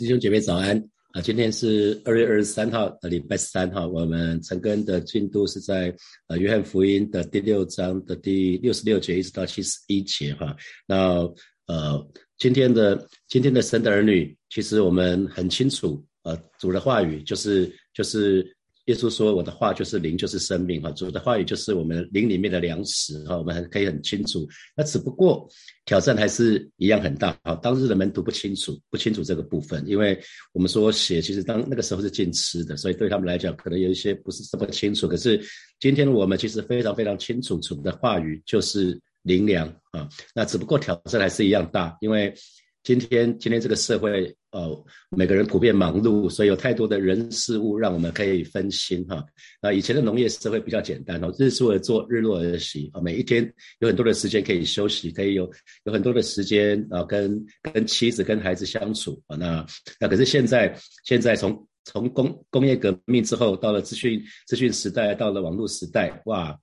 弟兄姐妹早安啊！今天是二月二十三号，呃，礼拜三哈。我们陈根的进度是在呃约翰福音的第六章的第六十六节一直到七十一节哈。那呃，今天的今天的神的儿女，其实我们很清楚，呃，主的话语就是就是。耶稣说：“我的话就是灵，就是生命。哈，主的话语就是我们灵里面的粮食。哈，我们可以很清楚。那只不过挑战还是一样很大。哈，当日的门徒不清楚，不清楚这个部分，因为我们说血其实当那个时候是禁吃的，所以对他们来讲可能有一些不是这么清楚。可是今天我们其实非常非常清楚，主的话语就是灵粮啊。那只不过挑战还是一样大，因为。”今天，今天这个社会，呃，每个人普遍忙碌，所以有太多的人事物让我们可以分心哈。那以前的农业社会比较简单哦，日出而作，日落而息啊，每一天有很多的时间可以休息，可以有有很多的时间啊，跟跟妻子、跟孩子相处啊。那那可是现在，现在从从工工业革命之后，到了资讯资讯时代，到了网络时代，哇，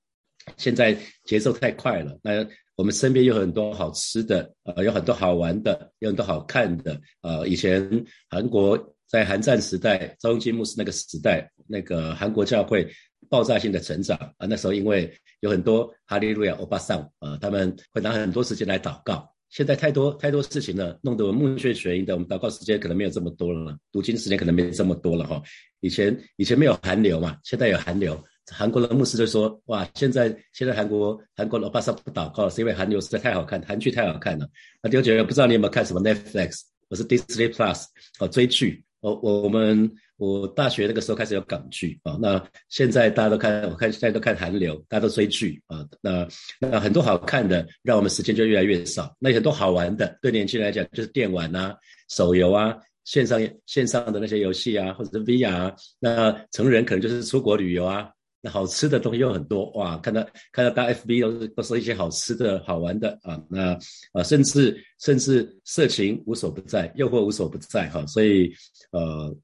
现在节奏太快了，那。我们身边有很多好吃的，呃，有很多好玩的，有很多好看的。呃，以前韩国在韩战时代，赵金牧师那个时代，那个韩国教会爆炸性的成长啊，那时候因为有很多哈利路亚欧巴桑，呃，他们会拿很多时间来祷告。现在太多太多事情了，弄得我目眩神迷的，我们祷告时间可能没有这么多了，读经时间可能没这么多了哈。以前以前没有寒流嘛，现在有寒流。韩国的牧师就说：“哇，现在现在韩国韩国老巴萨不祷告，是因为韩流实在太好看，韩剧太好看了。那弟兄姐妹，不知道你有没有看什么 Netflix？我是 Disney Plus 哦，追剧。我我我们我大学那个时候开始有港剧啊。那现在大家都看，我看现在都看韩流，大家都追剧啊。那那很多好看的，让我们时间就越来越少。那很多好玩的，对年轻人来讲就是电玩啊、手游啊、线上线上的那些游戏啊，或者是 VR。那成人可能就是出国旅游啊。”那好吃的东西又很多哇！看到看到大 FB 都是都是一些好吃的好玩的啊，那啊甚至甚至色情无所不在，诱惑无所不在哈。所以呃，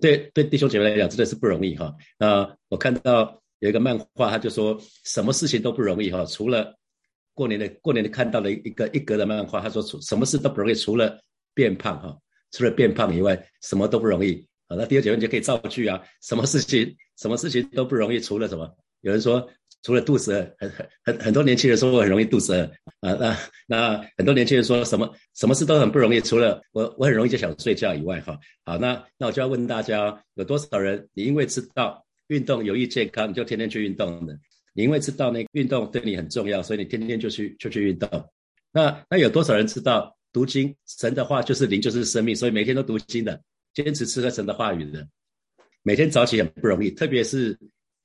对对弟兄姐妹来讲真的是不容易哈。那我看到有一个漫画，他就说什么事情都不容易哈，除了过年的过年的看到了一个一格的漫画，他说除什么事都不容易，除了变胖哈，除了变胖以外，什么都不容易。好，那第二节问就可以造句啊，什么事情，什么事情都不容易，除了什么？有人说，除了肚子饿，很很很很多年轻人说我很容易肚子饿啊，那那很多年轻人说什么什么事都很不容易，除了我我很容易就想睡觉以外哈。好，那那我就要问大家，有多少人你因为知道运动有益健康，你就天天去运动的？你因为知道那运动对你很重要，所以你天天就去就去运动。那那有多少人知道读经神的话就是灵就是生命，所以每天都读经的？坚持吃喝神的话语的，每天早起很不容易，特别是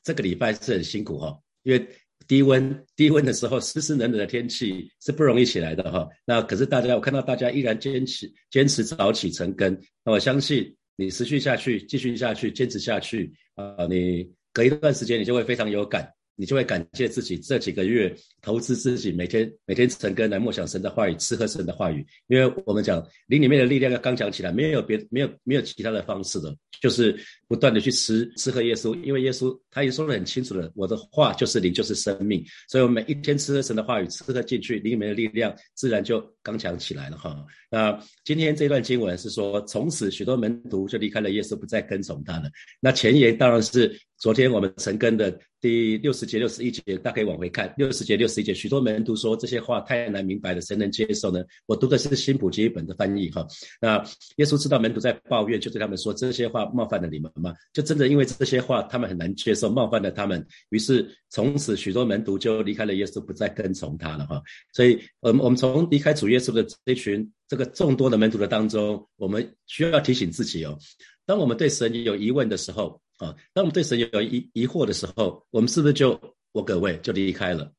这个礼拜是很辛苦哈，因为低温低温的时候，湿湿冷冷的天气是不容易起来的哈。那可是大家，我看到大家依然坚持坚持早起成根，那我相信你持续下去，继续下去，坚持下去啊，你隔一段时间你就会非常有感。你就会感谢自己这几个月投资自己，每天每天成根来默想神的话语，吃喝神的话语。因为我们讲灵里面的力量要刚强起来，没有别没有没有其他的方式的，就是不断的去吃吃喝耶稣。因为耶稣他也说得很清楚的，我的话就是灵，就是生命。所以我每一天吃喝神的话语，吃喝进去，灵里面的力量自然就刚强起来了哈。那今天这段经文是说，从此许多门徒就离开了耶稣，不再跟从他了。那前言当然是。昨天我们成根的第六十节、六十一节，大家可以往回看。六十节、六十一节，许多门徒说这些话太难明白了，谁能接受呢？我读的是新普基本的翻译哈。那耶稣知道门徒在抱怨，就对他们说这些话冒犯了你们吗？就真的因为这些话他们很难接受，冒犯了他们，于是从此许多门徒就离开了耶稣，不再跟从他了哈。所以，我们我们从离开主耶稣的这群这个众多的门徒的当中，我们需要提醒自己哦，当我们对神有疑问的时候。啊，当我们对神有疑疑惑的时候，我们是不是就我各位就离开了？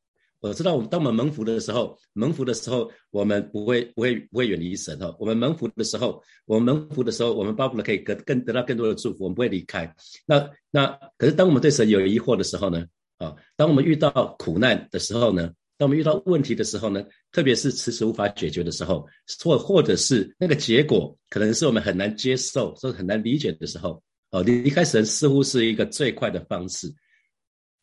我知道，我们当我们蒙福的时候，蒙福的时候，我们不会不会不会远离神哈。我们蒙福的时候，我们蒙福的时候，我们巴不得可以更更得到更多的祝福，我们不会离开。那那可是当我们对神有疑惑的时候呢？啊，当我们遇到苦难的时候呢？当我们遇到问题的时候呢？特别是迟迟无法解决的时候，或或者是那个结果可能是我们很难接受，或者很难理解的时候。哦，离开神似乎是一个最快的方式，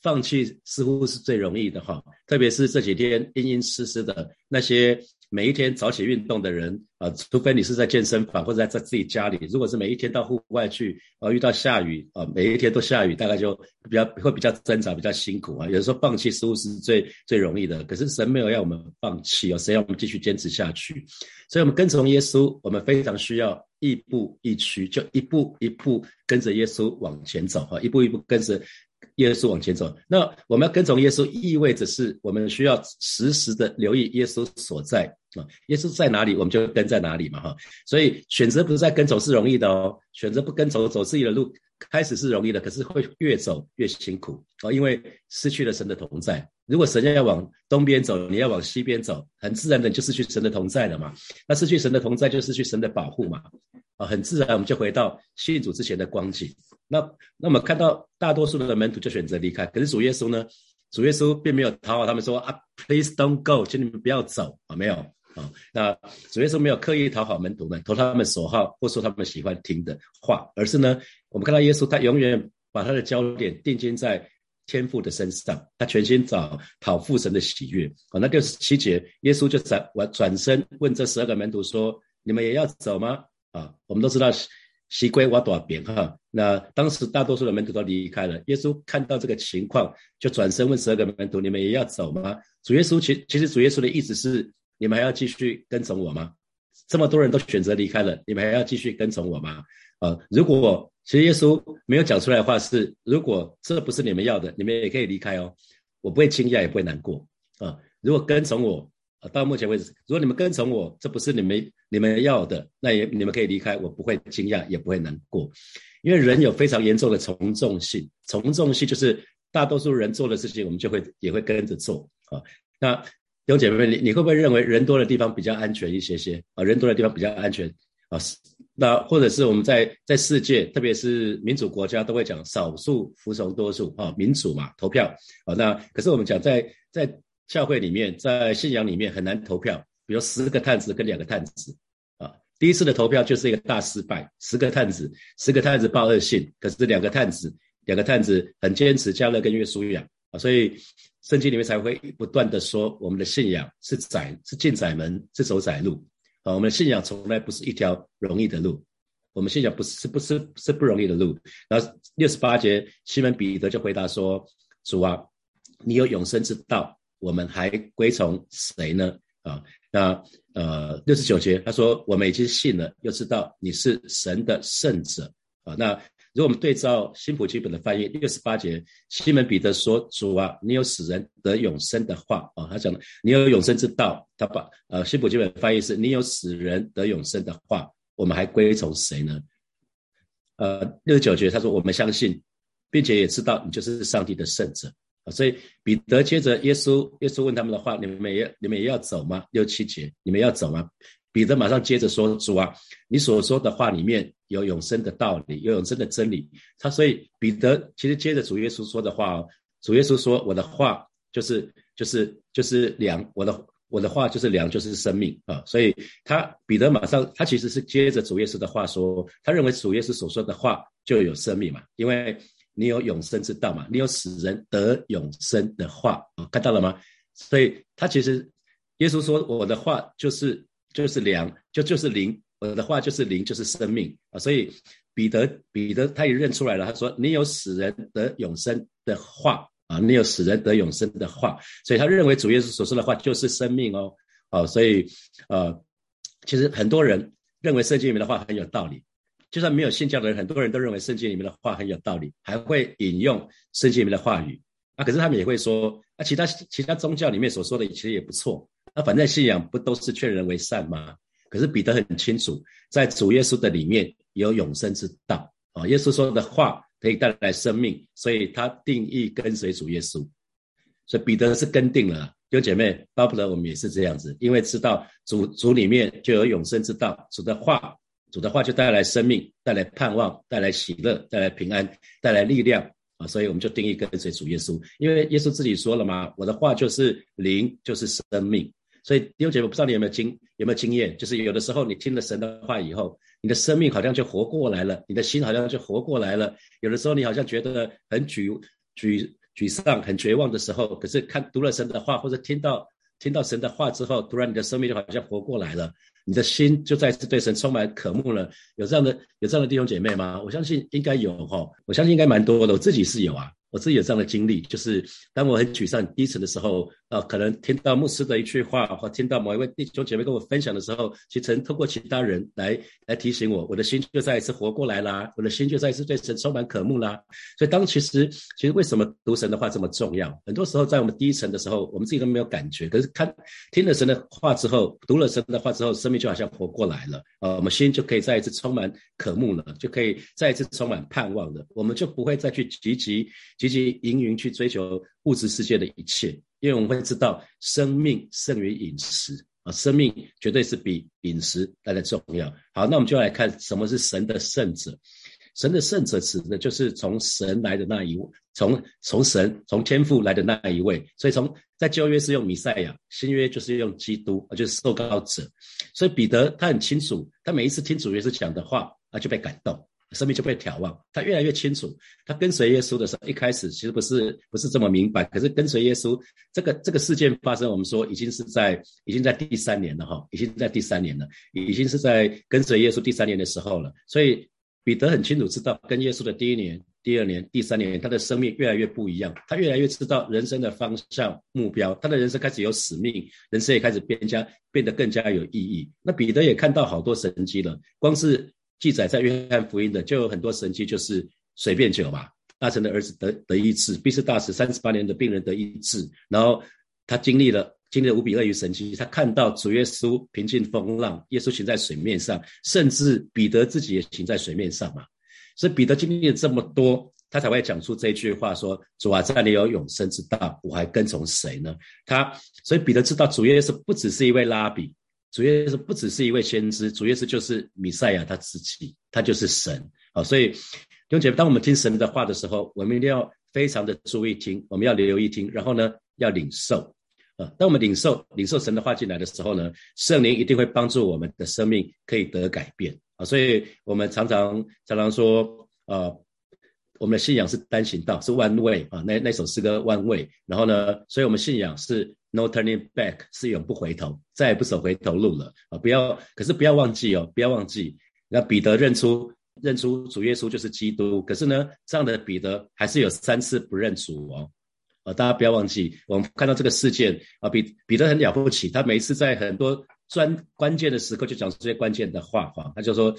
放弃似乎是最容易的哈。特别是这几天阴阴湿湿的那些每一天早起运动的人啊，除非你是在健身房或者在在自己家里，如果是每一天到户外去，啊，遇到下雨啊，每一天都下雨，大概就比较会比较挣扎，比较辛苦啊。有时候放弃似乎是最最容易的，可是神没有要我们放弃哦，神要我们继续坚持下去。所以，我们跟从耶稣，我们非常需要一步一趋，就一步一步跟着耶稣往前走哈，一步一步跟着。耶稣往前走，那我们要跟从耶稣，意味着是我们需要时时的留意耶稣所在啊。耶稣在哪里，我们就跟在哪里嘛哈。所以选择不在跟走是容易的哦，选择不跟走走自己的路，开始是容易的，可是会越走越辛苦哦，因为失去了神的同在。如果神要往东边走，你要往西边走，很自然的就失去神的同在了嘛。那失去神的同在，就失去神的保护嘛。啊，很自然我们就回到信主之前的光景。那那么看到大多数的门徒就选择离开，可是主耶稣呢？主耶稣并没有讨好他们说啊，Please don't go，请你们不要走啊，没有啊。那主耶稣没有刻意讨好门徒们，投他们所好或说他们喜欢听的话，而是呢，我们看到耶稣他永远把他的焦点定睛在天父的身上，他全心找讨父神的喜悦啊。那六十七节，耶稣就转我转身问这十二个门徒说：你们也要走吗？啊，我们都知道。西归挖多少边哈？那当时大多数的门徒都离开了。耶稣看到这个情况，就转身问十二个门徒：“你们也要走吗？”主耶稣其其实主耶稣的意思是：你们还要继续跟从我吗？这么多人都选择离开了，你们还要继续跟从我吗？啊，如果其实耶稣没有讲出来的话是：如果这不是你们要的，你们也可以离开哦。我不会惊讶，也不会难过啊。如果跟从我。到目前为止，如果你们跟从我，这不是你们你们要的，那也你们可以离开，我不会惊讶，也不会难过，因为人有非常严重的从众性，从众性就是大多数人做的事情，我们就会也会跟着做啊。那弟兄姐妹们，你你会不会认为人多的地方比较安全一些些啊？人多的地方比较安全啊？那或者是我们在在世界，特别是民主国家，都会讲少数服从多数啊，民主嘛，投票啊。那可是我们讲在在。教会里面，在信仰里面很难投票，比如十个探子跟两个探子，啊，第一次的投票就是一个大失败，十个探子，十个探子报恶信，可是两个探子，两个探子很坚持加勒跟约书亚啊，所以圣经里面才会不断的说，我们的信仰是窄，是进窄门，是走窄路，啊，我们的信仰从来不是一条容易的路，我们信仰不是不是是不容易的路。然后六十八节，西门彼得就回答说，主啊，你有永生之道。我们还归从谁呢？啊，那呃六十九节他说我们已经信了，又知道你是神的圣者啊。那如果我们对照新普基本的翻译，六十八节西门彼得说主啊，你有使人得永生的话啊，他讲的你有永生之道。他把呃新普基本翻译是你有使人得永生的话，我们还归从谁呢？呃六十九节他说我们相信，并且也知道你就是上帝的圣者。啊，所以彼得接着耶稣，耶稣问他们的话：“你们也你们也要走吗？”六七节，你们要走吗？彼得马上接着说：“主啊，你所说的话里面有永生的道理，有永生的真理。”他所以彼得其实接着主耶稣说的话哦，主耶稣说：“我的话就是就是就是粮，我的我的话就是粮，就是生命啊。”所以他彼得马上他其实是接着主耶稣的话说，他认为主耶稣所说的话就有生命嘛，因为。你有永生之道嘛？你有使人得永生的话啊，看到了吗？所以他其实耶稣说我的话就是就是粮，就就是灵，我的话就是灵，就是生命啊。所以彼得彼得他也认出来了，他说你有使人得永生的话啊，你有使人得永生的话，所以他认为主耶稣所说的话就是生命哦。啊，所以呃，其实很多人认为圣经里面的话很有道理。就算没有信教的人，很多人都认为圣经里面的话很有道理，还会引用圣经里面的话语啊。可是他们也会说，啊，其他其他宗教里面所说的其实也不错。那反正信仰不都是劝人为善吗？可是彼得很清楚，在主耶稣的里面有永生之道啊。耶稣说的话可以带来生命，所以他定义跟随主耶稣。所以彼得是跟定了，弟兄姐妹，巴不得我们也是这样子，因为知道主主里面就有永生之道，主的话。主的话就带来生命，带来盼望，带来喜乐，带来平安，带来力量啊！所以我们就定义跟随主耶稣，因为耶稣自己说了嘛：“我的话就是灵，就是生命。”所以弟兄姐妹，不知道你有没有经有没有经验，就是有的时候你听了神的话以后，你的生命好像就活过来了，你的心好像就活过来了。有的时候你好像觉得很沮沮沮丧、很绝望的时候，可是看读了神的话，或者听到听到神的话之后，突然你的生命就好像活过来了，你的心就再次对神充满渴慕了。有这样的有这样的弟兄姐妹吗？我相信应该有哈，我相信应该蛮多的，我自己是有啊。我自己有这样的经历，就是当我很沮丧、低沉的时候，呃，可能听到牧师的一句话，或听到某一位弟兄姐妹跟我分享的时候，其实透过其他人来来提醒我，我的心就再一次活过来啦，我的心就再一次对神充满渴慕啦。所以，当其实其实为什么读神的话这么重要？很多时候在我们低沉的时候，我们自己都没有感觉，可是看听了神的话之后，读了神的话之后，生命就好像活过来了，呃，我们心就可以再一次充满渴慕了，就可以再一次充满盼望了，我们就不会再去积极。积极营营去追求物质世界的一切，因为我们会知道生命胜于饮食啊，生命绝对是比饮食来的重要。好，那我们就来看什么是神的圣者。神的圣者指的就是从神来的那一位，从从神从天父来的那一位。所以从在旧约是用弥赛亚，新约就是用基督，就是受膏者。所以彼得他很清楚，他每一次听主耶稣讲的话，他就被感动。生命就被眺望，他越来越清楚。他跟随耶稣的时候，一开始其实不是不是这么明白。可是跟随耶稣，这个这个事件发生，我们说已经是在已经在第三年了哈，已经在第三年了，已经是在跟随耶稣第三年的时候了。所以彼得很清楚知道，跟耶稣的第一年、第二年、第三年，他的生命越来越不一样。他越来越知道人生的方向、目标，他的人生开始有使命，人生也开始变加变得更加有意义。那彼得也看到好多神迹了，光是。记载在约翰福音的就有很多神迹，就是水变酒嘛，大臣的儿子得得医治，必是大使三十八年的病人得医治，然后他经历了经历了无比鳄鱼神迹，他看到主耶稣平静风浪，耶稣行在水面上，甚至彼得自己也行在水面上嘛，所以彼得经历了这么多，他才会讲出这句话说：主啊，在你有永生之道，我还跟从谁呢？他所以彼得知道主耶稣不只是一位拉比。主耶稣不只是一位先知，主耶稣就是弥赛亚他自己，他就是神啊！所以弟兄姐妹，当我们听神的话的时候，我们一定要非常的注意听，我们要留意听，然后呢，要领受啊！当我们领受领受神的话进来的时候呢，圣灵一定会帮助我们的生命可以得改变啊！所以我们常常常常说啊，我们的信仰是单行道，是弯位啊！那那首诗歌弯位，然后呢，所以我们信仰是。No turning back 是永不回头，再也不走回头路了啊！不要，可是不要忘记哦，不要忘记。那彼得认出认出主耶稣就是基督，可是呢，这样的彼得还是有三次不认主哦。啊，大家不要忘记，我们看到这个事件啊，彼彼得很了不起，他每一次在很多专关键的时刻就讲出这些关键的话哈，他就说，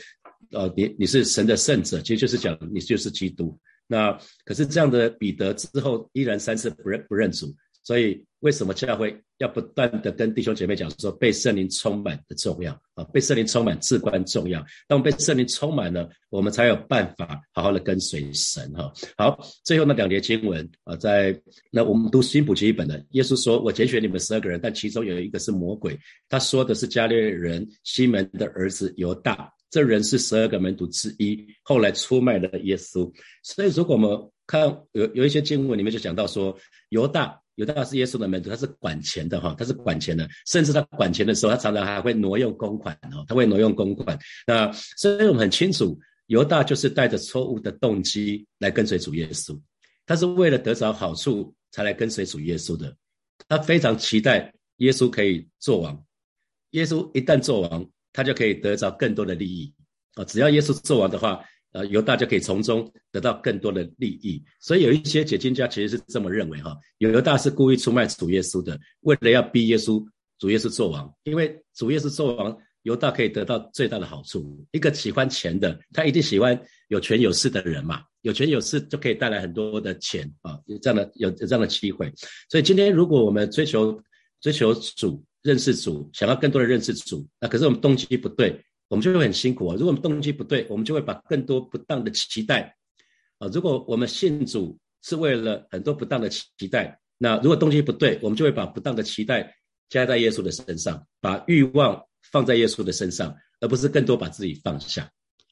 呃，你你是神的圣者，其实就是讲你就是基督。那可是这样的彼得之后依然三次不认不认主。所以，为什么教会要不断的跟弟兄姐妹讲说，被圣灵充满的重要啊？被圣灵充满至关重要。当被圣灵充满了，我们才有办法好好的跟随神哈。好，最后那两节经文啊，在那我们读新普及一本的，耶稣说：“我拣选你们十二个人，但其中有一个是魔鬼。”他说的是加略人西门的儿子犹大，这人是十二个门徒之一，后来出卖了耶稣。所以，如果我们看有有一些经文里面就讲到说，犹大。犹大是耶稣的门徒，他是管钱的哈，他是管钱的，甚至他管钱的时候，他常常还会挪用公款哦，他会挪用公款。那所以我们很清楚，犹大就是带着错误的动机来跟随主耶稣，他是为了得着好处才来跟随主耶稣的。他非常期待耶稣可以做王，耶稣一旦做王，他就可以得着更多的利益啊！只要耶稣做王的话。呃，犹大就可以从中得到更多的利益，所以有一些解经家其实是这么认为哈，犹大是故意出卖主耶稣的，为了要逼耶稣主耶稣做王，因为主耶稣做王，犹大可以得到最大的好处。一个喜欢钱的，他一定喜欢有权有势的人嘛，有权有势就可以带来很多的钱啊，有这样的有有这样的机会。所以今天如果我们追求追求主认识主，想要更多的认识主，那可是我们动机不对。我们就会很辛苦啊！如果我们动机不对，我们就会把更多不当的期待啊。如果我们信主是为了很多不当的期待，那如果动机不对，我们就会把不当的期待加在耶稣的身上，把欲望放在耶稣的身上，而不是更多把自己放下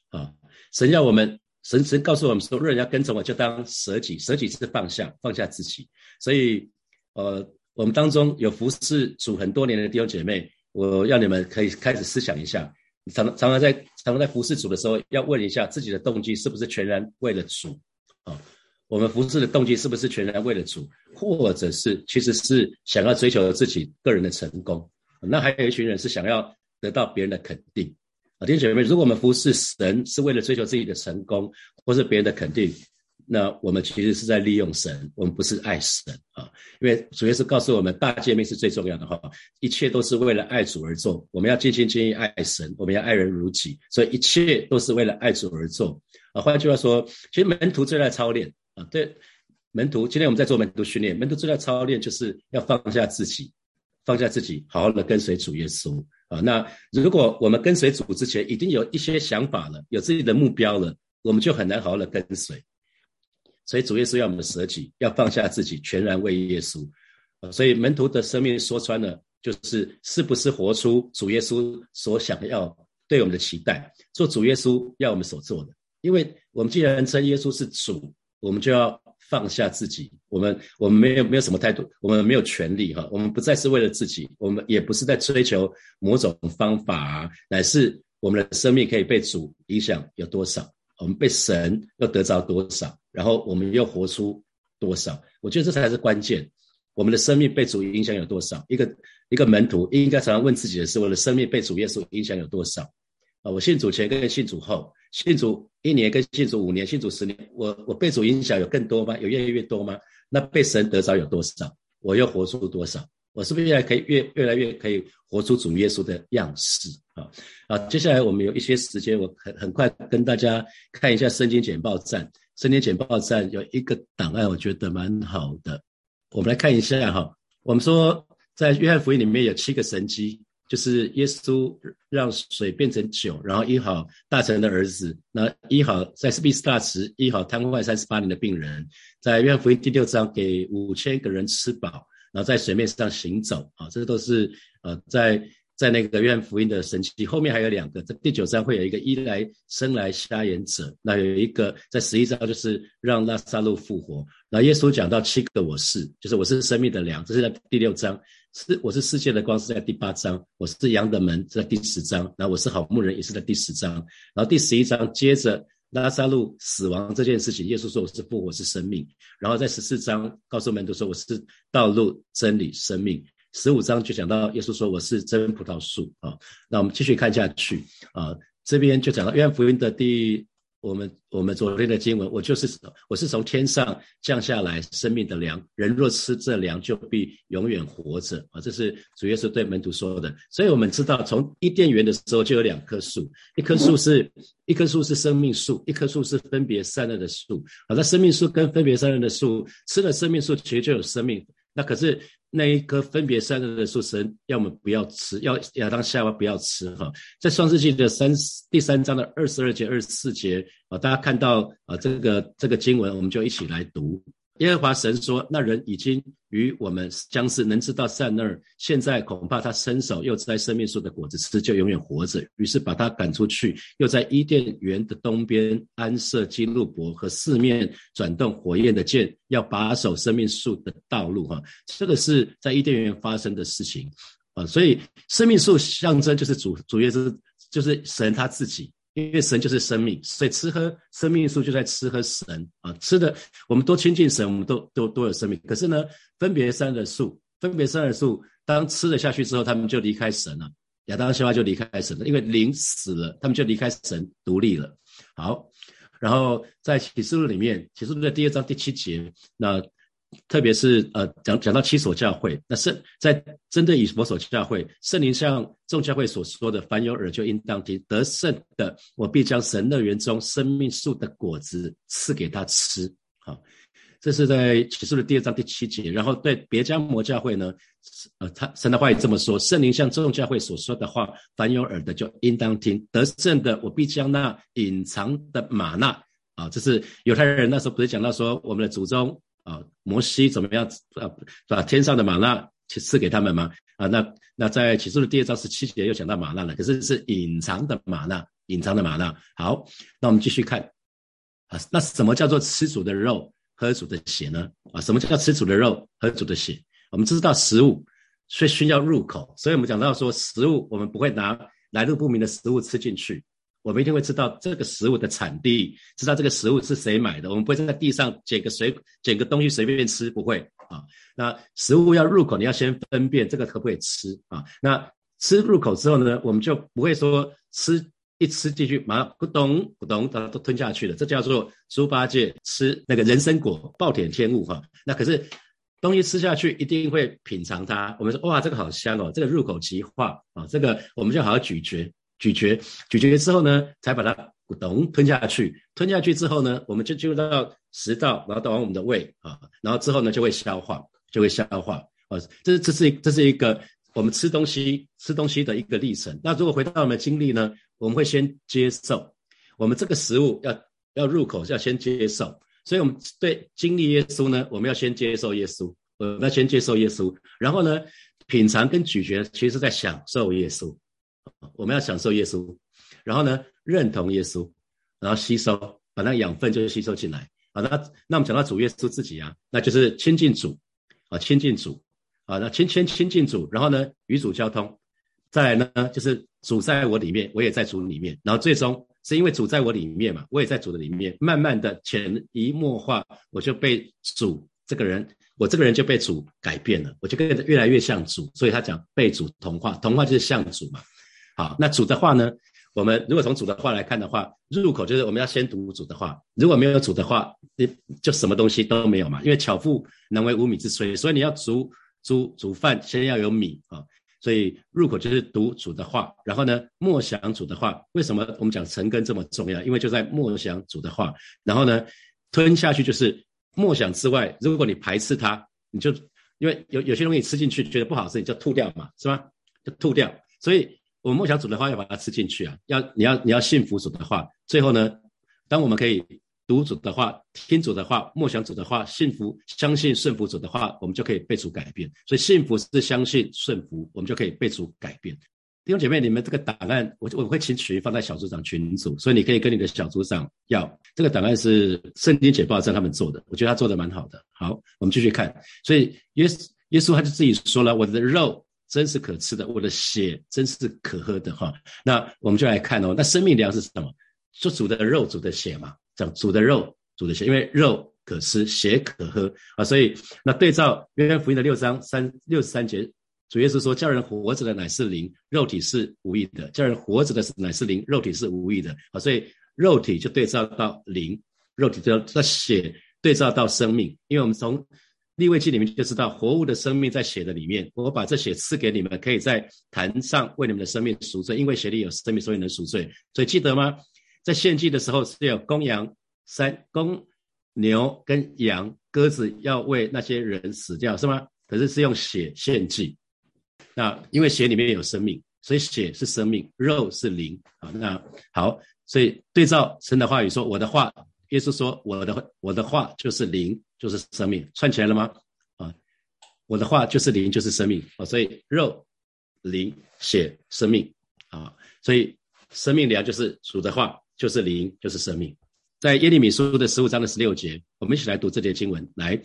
啊。神要我们，神神告诉我们说，若人要跟从我，就当舍己，舍己是放下，放下自己。所以，呃，我们当中有服侍主很多年的弟兄姐妹，我要你们可以开始思想一下。常常常在常常在服侍主的时候，要问一下自己的动机是不是全然为了主啊？我们服侍的动机是不是全然为了主，或者是其实是想要追求自己个人的成功？那还有一群人是想要得到别人的肯定啊，弟兄姐妹，如果我们服侍神是为了追求自己的成功或是别人的肯定，那我们其实是在利用神，我们不是爱神啊。因为主要是告诉我们，大诫命是最重要的哈，一切都是为了爱主而做。我们要尽心尽意爱神，我们要爱人如己，所以一切都是为了爱主而做啊。换句话说，其实门徒最大的操练。啊，对，门徒，今天我们在做门徒训练，门徒最大操练就是要放下自己，放下自己，好好的跟随主耶稣啊。那如果我们跟随主之前，已经有一些想法了，有自己的目标了，我们就很难好好的跟随。所以主耶稣要我们舍己，要放下自己，全然为耶稣。所以门徒的生命说穿了，就是是不是活出主耶稣所想要对我们的期待，做主耶稣要我们所做的。因为我们既然称耶稣是主。我们就要放下自己，我们我们没有没有什么态度，我们没有权利哈，我们不再是为了自己，我们也不是在追求某种方法，乃是我们的生命可以被主影响有多少，我们被神又得着多少，然后我们又活出多少，我觉得这才是关键。我们的生命被主影响有多少？一个一个门徒应该常常问自己的是：我的生命被主耶稣影响有多少？啊，我信主前跟信主后。信主一年跟信主五年，信主十年，我我被主影响有更多吗？有越来越多吗？那被神得着有多少？我又活出多少？我是不是越来可以越越来越可以活出主耶稣的样式啊？啊，接下来我们有一些时间，我很很快跟大家看一下圣经简报站。圣经简报站有一个档案，我觉得蛮好的。我们来看一下哈。我们说在约翰福音里面有七个神迹。就是耶稣让水变成酒，然后医好大臣的儿子，那医好在斯比斯大池医好瘫痪三十八年的病人，在约翰福音第六章给五千个人吃饱，然后在水面上行走啊，这都是呃在在那个约翰福音的神奇。后面还有两个，在第九章会有一个伊来生来瞎眼者，那有一个在十一章就是让拉萨路复活。那耶稣讲到七个我是，就是我是生命的粮，这是在第六章。是，我是世界的光，是在第八章；我是羊的门，是在第十章；然后我是好牧人，也是在第十章。然后第十一章接着拉萨路死亡这件事情，耶稣说我是复活，是生命。然后在十四章告诉门徒说我是道路、真理、生命。十五章就讲到耶稣说我是真葡萄树啊。那我们继续看下去啊，这边就讲到约翰福音的第。我们我们昨天的经文，我就是我是从天上降下来生命的粮，人若吃这粮，就必永远活着啊！这是主耶稣对门徒说的。所以我们知道，从伊甸园的时候就有两棵树，一棵树是一棵树是生命树，一棵树是分别善恶的树。好，那生命树跟分别善恶的树吃了生命树，其实就有生命。那可是那一颗分别三个的树，神要么不要吃，要亚当夏娃不要吃哈。在创世纪的三第三章的二十二节、二十四节啊，大家看到啊这个这个经文，我们就一起来读。耶和华神说：“那人已经与我们相似，能知道善恶。现在恐怕他伸手又摘生命树的果子吃，就永远活着。于是把他赶出去，又在伊甸园的东边安设基路伯和四面转动火焰的剑，要把守生命树的道路。哈，这个是在伊甸园发生的事情啊。所以生命树象征就是主主耶稣，就是神他自己。”因为神就是生命，所以吃喝生命树就在吃喝神啊，吃的我们多亲近神，我们都都都有生命。可是呢，分别三的树，分别三的树，当吃了下去之后，他们就离开神了。亚当夏娃就离开神了，因为灵死了，他们就离开神独立了。好，然后在启示录里面，启示录的第二章第七节，那。特别是呃讲讲到七所教会，那圣在针对以佛所教会，圣灵像众教会所说的，凡有耳就应当听。得胜的，我必将神乐园中生命树的果子赐给他吃。好，这是在启示录第二章第七节。然后对别家魔教会呢，呃，他神的话也这么说：圣灵像众教会所说的话，凡有耳的就应当听。得胜的，我必将那隐藏的玛纳啊，这是犹太人那时候不是讲到说我们的祖宗。啊，摩西怎么样？啊，把天上的玛纳去赐给他们吗？啊，那那在启示录第二章十七节又讲到玛纳了，可是是隐藏的玛纳，隐藏的玛纳。好，那我们继续看啊，那什么叫做吃主的肉，喝主的血呢？啊，什么叫吃主的肉，喝主的血？我们知道食物所以需要入口，所以我们讲到说食物，我们不会拿来路不明的食物吃进去我们一定会知道这个食物的产地，知道这个食物是谁买的。我们不会在地上捡个水捡个东西随便吃，不会啊。那食物要入口，你要先分辨这个可不可以吃啊。那吃入口之后呢，我们就不会说吃一吃进去马上咕咚咕咚它都吞下去了，这叫做猪八戒吃那个人参果暴殄天物哈。那可是东西吃下去一定会品尝它，我们说哇这个好香哦，这个入口即化啊，这个我们就好好咀嚼。咀嚼，咀嚼之后呢，才把它咕咚吞下去。吞下去之后呢，我们就进入到食道，然后到往我们的胃啊，然后之后呢就会消化，就会消化啊。这这是这是一个我们吃东西吃东西的一个历程。那如果回到我们的经历呢，我们会先接受我们这个食物要要入口要先接受，所以我们对经历耶稣呢，我们要先接受耶稣，我们要先接受耶稣，然后呢品尝跟咀嚼，其实在享受耶稣。我们要享受耶稣，然后呢，认同耶稣，然后吸收，把那养分就吸收进来。啊，那那我们讲到主耶稣自己啊，那就是亲近主，啊，亲近主，啊，那亲亲亲近主，然后呢，与主交通。再来呢，就是主在我里面，我也在主里面，然后最终是因为主在我里面嘛，我也在主的里面，慢慢的潜移默化，我就被主这个人。我这个人就被主改变了，我就跟越来越像主，所以他讲被主同化，同化就是像主嘛。好，那主的话呢？我们如果从主的话来看的话，入口就是我们要先读主的话，如果没有主的话，你就什么东西都没有嘛。因为巧妇难为无米之炊，所以你要煮煮煮饭，先要有米啊。所以入口就是读主的话，然后呢，默想主的话。为什么我们讲成根这么重要？因为就在默想主的话，然后呢，吞下去就是。默想之外，如果你排斥它，你就因为有有些东西吃进去觉得不好吃，你就吐掉嘛，是吧？就吐掉。所以，我们梦想主的话要把它吃进去啊，要你要你要信服主的话。最后呢，当我们可以读主的话、听主的话、梦想主的话、信服、相信顺服主的话，我们就可以被主改变。所以，幸福是相信顺服，我们就可以被主改变。弟兄姐妹，你们这个档案，我我会请群放在小组长群组，所以你可以跟你的小组长要这个档案是圣经解报站他们做的，我觉得他做的蛮好的。好，我们继续看。所以耶稣耶稣他就自己说了：“我的肉真是可吃的，我的血真是可喝的。”哈，那我们就来看哦，那生命粮是什么？就煮的肉、煮的血嘛，讲煮的肉、煮的血，因为肉可吃，血可喝啊。所以那对照约翰福音的六章三六十三节。主耶稣说：“叫人活着的乃是灵，肉体是无益的；叫人活着的乃是灵，肉体是无益的。”啊，所以肉体就对照到灵，肉体就那血对照到生命。因为我们从立位记里面就知道，活物的生命在血的里面。我把这血赐给你们，可以在坛上为你们的生命赎罪。因为血里有生命，所以能赎罪。所以记得吗？在献祭的时候是有公羊、三公牛跟羊、鸽子，要为那些人死掉，是吗？可是是用血献祭。那因为血里面有生命，所以血是生命，肉是灵啊。那好，所以对照神的话语说，我的话，耶稣说我的我的话就是灵，就是生命，串起来了吗？啊，我的话就是灵，就是生命啊。所以肉、灵、血、生命啊，所以生命粮就是主的话，就是灵，就是生命。在耶利米书的十五章的十六节，我们一起来读这节经文。来，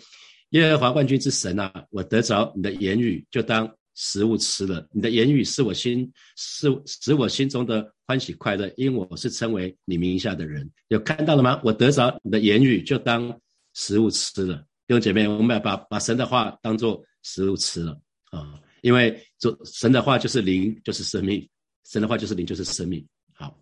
耶和华万军之神啊，我得着你的言语，就当。食物吃了，你的言语是我心是使我心中的欢喜快乐，因我是称为你名下的人。有看到了吗？我得着你的言语，就当食物吃了。弟兄姐妹，我们要把把神的话当做食物吃了啊！因为做神的话就是灵，就是生命。神的话就是灵，就是生命。好，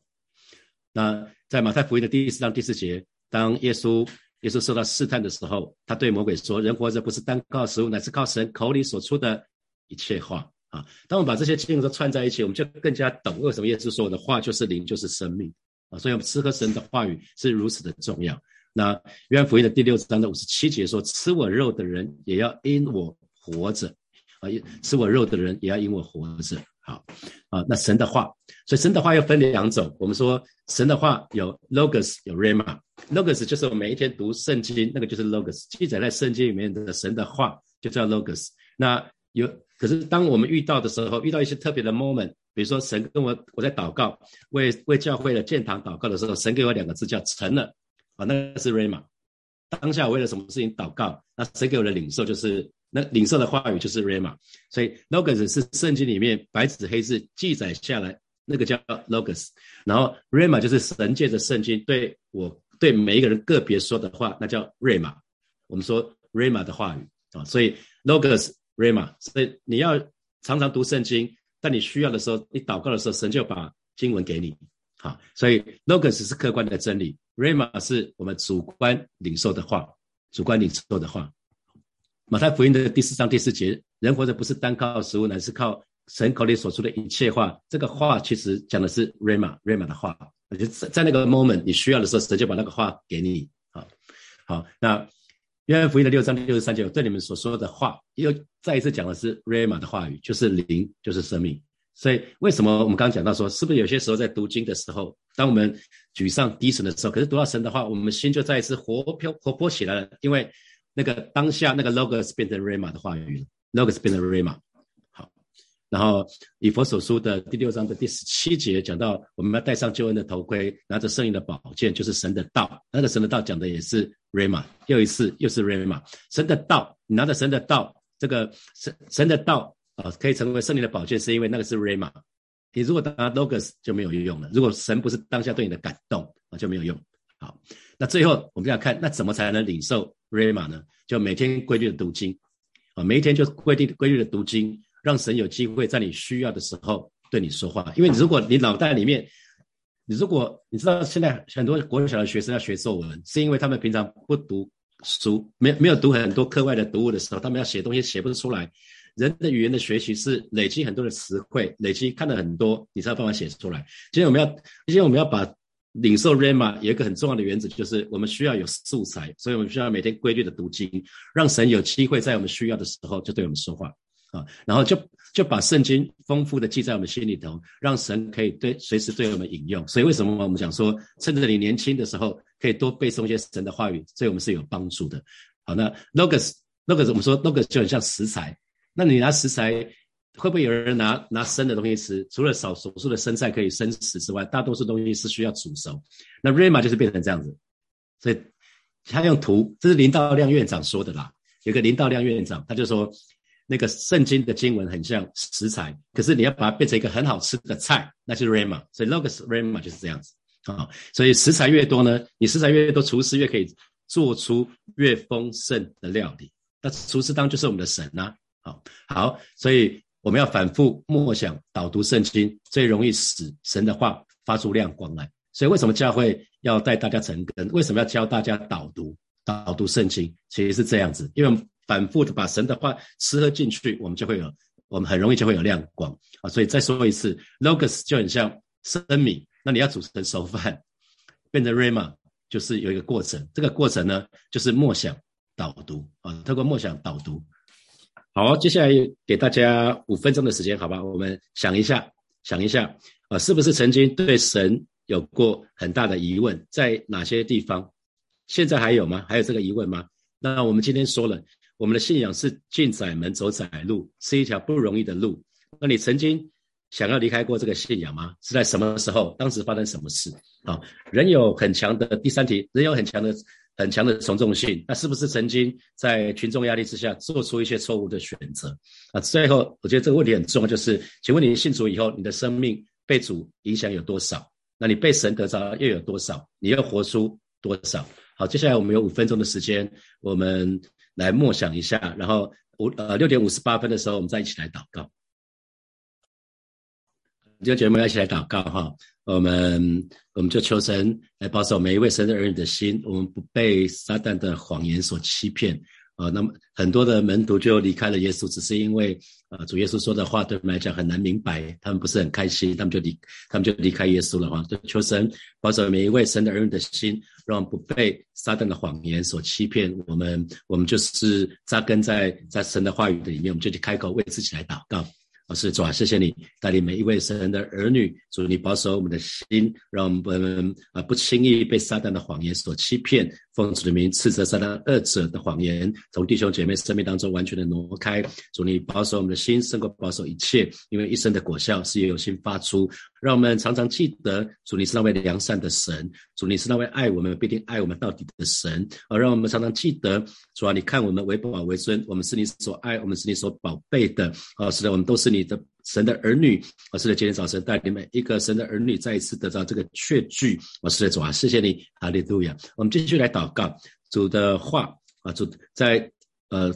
那在马太福音的第四章第四节，当耶稣耶稣受到试探的时候，他对魔鬼说：“人活着不是单靠食物，乃是靠神口里所出的。”一切话啊！当我们把这些经文都串在一起，我们就更加懂为什么耶稣说的话就是灵，就是生命啊！所以，我们吃喝神的话语是如此的重要。那约翰福音的第六章的五十七节说：“吃我肉的人也要因我活着啊！吃我肉的人也要因我活着。”好啊，那神的话，所以神的话又分两种。我们说神的话有 logos，有 rama。logos 就是我每一天读圣经，那个就是 logos，记载在圣经里面的神的话就叫 logos。那有。可是，当我们遇到的时候，遇到一些特别的 moment，比如说神跟我我在祷告，为为教会的建堂祷告的时候，神给我两个字叫成了，啊，那是 rama。当下我为了什么事情祷告，那神给我的领受就是那领受的话语就是 rama。所以 logos 是圣经里面白纸黑字记载下来那个叫 logos。然后 rama 就是神借着圣经对我对每一个人个别说的话，那叫 rama。我们说 rama 的话语啊，所以 logos rama。所以你要常常读圣经，但你需要的时候，你祷告的时候，神就把经文给你。好，所以 logos 是客观的真理，rama 是我们主观领受的话，主观领受的话。马太福音的第四章第四节，人活着不是单靠食物，乃是靠神口里所出的一切话。这个话其实讲的是 rama，rama 的话。就在在那个 moment 你需要的时候，神就把那个话给你。好，好，那约翰福音的六章六十三节，对你们所说的话，又再一次讲的是 rama 的话语，就是灵，就是生命。所以为什么我们刚刚讲到说，是不是有些时候在读经的时候，当我们沮丧低沉的时候，可是读到神的话，我们心就再一次活飘活泼起来了，因为。那个当下那个 logos 变成 rama 的话语，logos 变成 rama。然后以佛所书的第六章的第十七节讲到，我们要戴上救恩的头盔，拿着圣灵的宝剑，就是神的道。那个神的道讲的也是 rama，又一次又是 rama。神的道，你拿着神的道，这个神神的道啊，可以成为圣灵的宝剑，是因为那个是 rama。你如果拿 logos 就没有用了。如果神不是当下对你的感动啊，就没有用。好，那最后我们要看，那怎么才能领受？rama 呢，就每天规律的读经，啊，每一天就规定规律的读经，让神有机会在你需要的时候对你说话。因为如果你脑袋里面，你如果你知道现在很多国小的学生要学作文，是因为他们平常不读书，没没有读很多课外的读物的时候，他们要写东西写不出来。人的语言的学习是累积很多的词汇，累积看了很多，你才有办法写出来。今天我们要，今天我们要把。领受 rama 有一个很重要的原则，就是我们需要有素材，所以我们需要每天规律的读经，让神有机会在我们需要的时候就对我们说话啊。然后就就把圣经丰富的记在我们心里头，让神可以对随时对我们引用。所以为什么我们讲说，趁着你年轻的时候，可以多背诵一些神的话语，对我们是有帮助的。好，那 logos logos 我们说 logos 就很像食材，那你拿食材。会不会有人拿拿生的东西吃？除了少少数的生菜可以生食之外，大多数东西是需要煮熟。那 rama 就是变成这样子，所以他用图，这是林道亮院长说的啦。有个林道亮院长，他就说那个圣经的经文很像食材，可是你要把它变成一个很好吃的菜，那就是 rama。所以 logos rama 就是这样子啊。所以食材越多呢，你食材越多，厨师越可以做出越丰盛的料理。那厨师当就是我们的神呐。好，好，所以。我们要反复默想、导读圣经，最容易使神的话发出亮光来。所以，为什么教会要带大家成根？为什么要教大家导读、导读圣经？其实是这样子，因为反复的把神的话吃喝进去，我们就会有，我们很容易就会有亮光啊。所以再说一次，logos 就很像生米，那你要煮成熟饭，变成 rama，就是有一个过程。这个过程呢，就是默想、导读啊，透过默想、导读。好，接下来给大家五分钟的时间，好吧？我们想一下，想一下，啊，是不是曾经对神有过很大的疑问？在哪些地方？现在还有吗？还有这个疑问吗？那我们今天说了，我们的信仰是进窄门走窄路，是一条不容易的路。那你曾经想要离开过这个信仰吗？是在什么时候？当时发生什么事？啊，人有很强的第三题，人有很强的。很强的从众性，那是不是曾经在群众压力之下做出一些错误的选择？啊，最后我觉得这个问题很重要，就是请问你信主以后，你的生命被主影响有多少？那你被神得着又有多少？你要活出多少？好，接下来我们有五分钟的时间，我们来默想一下，然后五呃六点五十八分的时候，我们再一起来祷告。弟兄姐妹，一起来祷告哈。我们我们就求神来保守每一位神的儿女的心，我们不被撒旦的谎言所欺骗啊。那么很多的门徒就离开了耶稣，只是因为啊主耶稣说的话对他们来讲很难明白，他们不是很开心，他们就离他们就离开耶稣了哈。就求神保守每一位神的儿女的心，让不被撒旦的谎言所欺骗。我们我们就是扎根在在神的话语里面，我们就去开口为自己来祷告。老师主啊，谢谢你带领每一位神的儿女，主你保守我们的心，让我们啊不轻易被撒旦的谎言所欺骗。奉主的名斥责撒旦二者的谎言，从弟兄姐妹生命当中完全的挪开。主你保守我们的心，胜过保守一切，因为一生的果效是由心发出。让我们常常记得，主你是那位良善的神，主你是那位爱我们必定爱我们到底的神。而让我们常常记得，主啊，你看我们为宝为尊，我们是你所爱，我们是你所宝贝的。啊，是的，我们都是你的。神的儿女，我是在今天早晨带你们一个神的儿女再一次得到这个确据。我是在主啊，谢谢你，哈利路亚。我们继续来祷告主的话啊，主在呃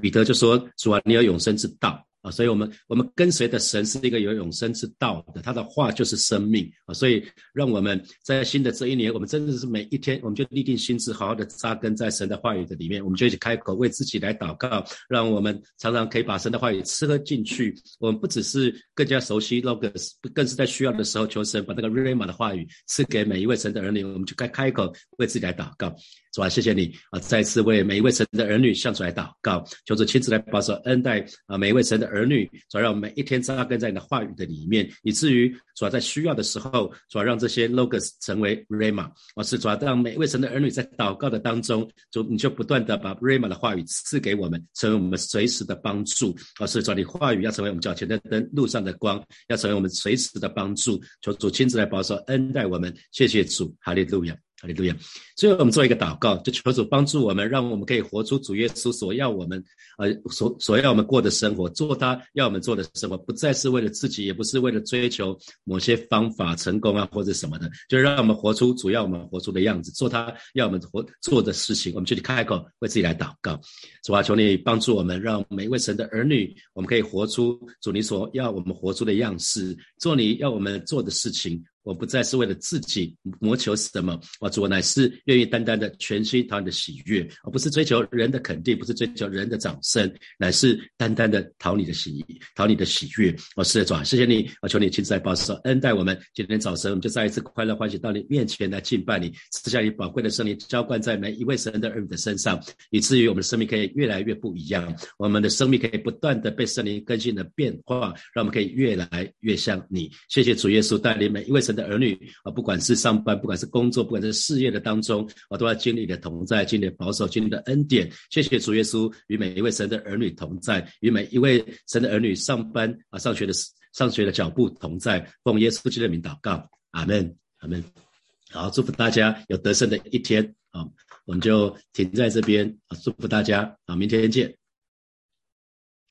彼得就说主啊，你有永生之道。啊，所以我们我们跟随的神是一个有永生之道的，他的话就是生命啊，所以让我们在新的这一年，我们真的是每一天，我们就立定心志，好好的扎根在神的话语的里面，我们就一起开口为自己来祷告，让我们常常可以把神的话语吃喝进去。我们不只是更加熟悉 logos，更是在需要的时候求神把那个 rama 的话语赐给每一位神的儿女，我们就该开口为自己来祷告。主啊，谢谢你啊！再次为每一位神的儿女向主来祷告，求主亲自来保守恩待啊！每一位神的儿女，主要让每一天扎根在你的话语的里面，以至于主要在需要的时候，主要让这些 logos 成为 rama，而，是主要让每一位神的儿女在祷告的当中，就你就不断的把 rama 的话语赐给我们，成为我们随时的帮助，而，是主你话语要成为我们脚前的灯，路上的光，要成为我们随时的帮助。求主亲自来保守恩待我们，谢谢主，哈利路亚。哈利路亚！最后，我们做一个祷告，就求主帮助我们，让我们可以活出主耶稣所要我们，呃，所所要我们过的生活，做他要我们做的生活，不再是为了自己，也不是为了追求某些方法成功啊或者什么的，就让我们活出主要我们活出的样子，做他要我们活做的事情。我们就去开口为自己来祷告，主啊，求你帮助我们，让每一位神的儿女，我们可以活出主你所要我们活出的样式，做你要我们做的事情。我不再是为了自己谋求什么，我主我乃是愿意单单的全心讨你的喜悦，而不是追求人的肯定，不是追求人的掌声，乃是单单的讨你的喜，讨你的喜悦。我是主，谢谢你，我求你亲自来保守恩待我们。今天早晨，我们就再一次快乐欢喜到你面前来敬拜你，赐下你宝贵的圣灵浇灌在每一位神的儿女的身上，以至于我们的生命可以越来越不一样，我们的生命可以不断的被圣灵更新的变化，让我们可以越来越像你。谢谢主耶稣带领每一位。神的儿女啊，不管是上班，不管是工作，不管是事业的当中，啊，都要经历的同在，经历的保守，经历的恩典。谢谢主耶稣与每一位神的儿女同在，与每一位神的儿女上班啊，上学的上学的脚步同在。奉耶稣基督的名祷告，阿门，阿门。好，祝福大家有得胜的一天啊！我们就停在这边啊，祝福大家啊，明天见。